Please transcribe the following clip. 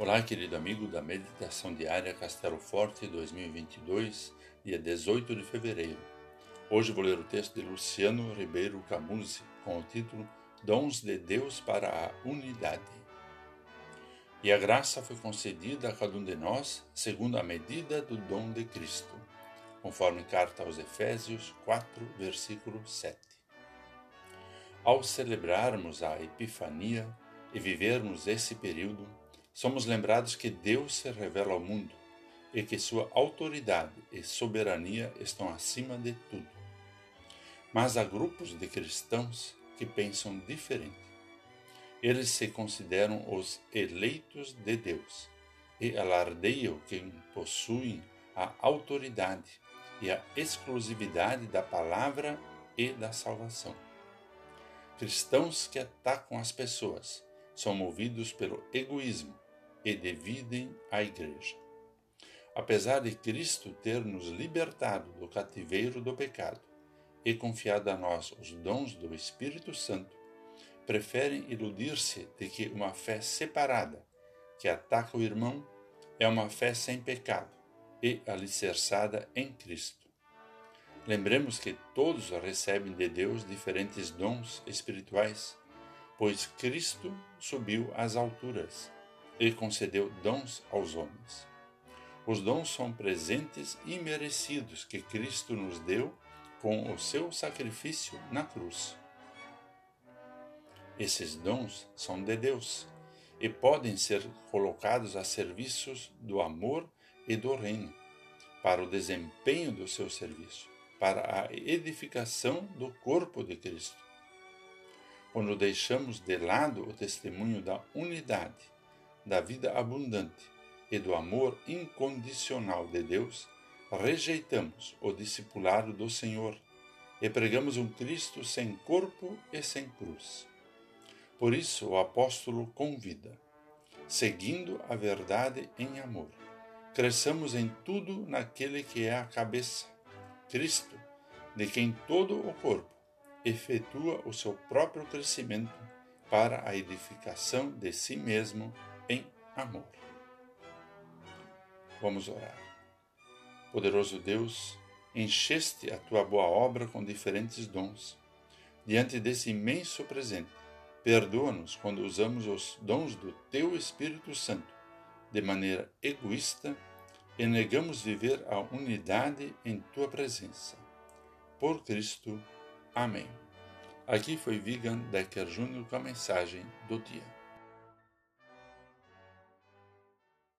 Olá, querido amigo da Meditação Diária Castelo Forte 2022, dia 18 de fevereiro. Hoje vou ler o texto de Luciano Ribeiro Camuzzi com o título Dons de Deus para a Unidade. E a graça foi concedida a cada um de nós segundo a medida do dom de Cristo, conforme carta aos Efésios 4, versículo 7. Ao celebrarmos a Epifania e vivermos esse período, somos lembrados que Deus se revela ao mundo e que sua autoridade e soberania estão acima de tudo. Mas há grupos de cristãos que pensam diferente. Eles se consideram os eleitos de Deus e alardeiam que possuem a autoridade e a exclusividade da palavra e da salvação. Cristãos que atacam as pessoas são movidos pelo egoísmo e dividem a Igreja. Apesar de Cristo ter nos libertado do cativeiro do pecado e confiado a nós os dons do Espírito Santo, preferem iludir-se de que uma fé separada, que ataca o irmão, é uma fé sem pecado e alicerçada em Cristo. Lembremos que todos recebem de Deus diferentes dons espirituais, pois Cristo subiu às alturas e concedeu dons aos homens. Os dons são presentes imerecidos que Cristo nos deu com o seu sacrifício na cruz. Esses dons são de Deus e podem ser colocados a serviços do amor e do reino, para o desempenho do seu serviço, para a edificação do corpo de Cristo. Quando deixamos de lado o testemunho da unidade da vida abundante e do amor incondicional de Deus, rejeitamos o discipulado do Senhor e pregamos um Cristo sem corpo e sem cruz. Por isso, o apóstolo convida, seguindo a verdade em amor, cresçamos em tudo naquele que é a cabeça, Cristo, de quem todo o corpo efetua o seu próprio crescimento para a edificação de si mesmo em amor. Vamos orar. Poderoso Deus, encheste a tua boa obra com diferentes dons. Diante desse imenso presente, perdoa-nos quando usamos os dons do teu Espírito Santo de maneira egoísta e negamos viver a unidade em tua presença. Por Cristo. Amém. Aqui foi Vigan Decker Júnior com a mensagem do dia.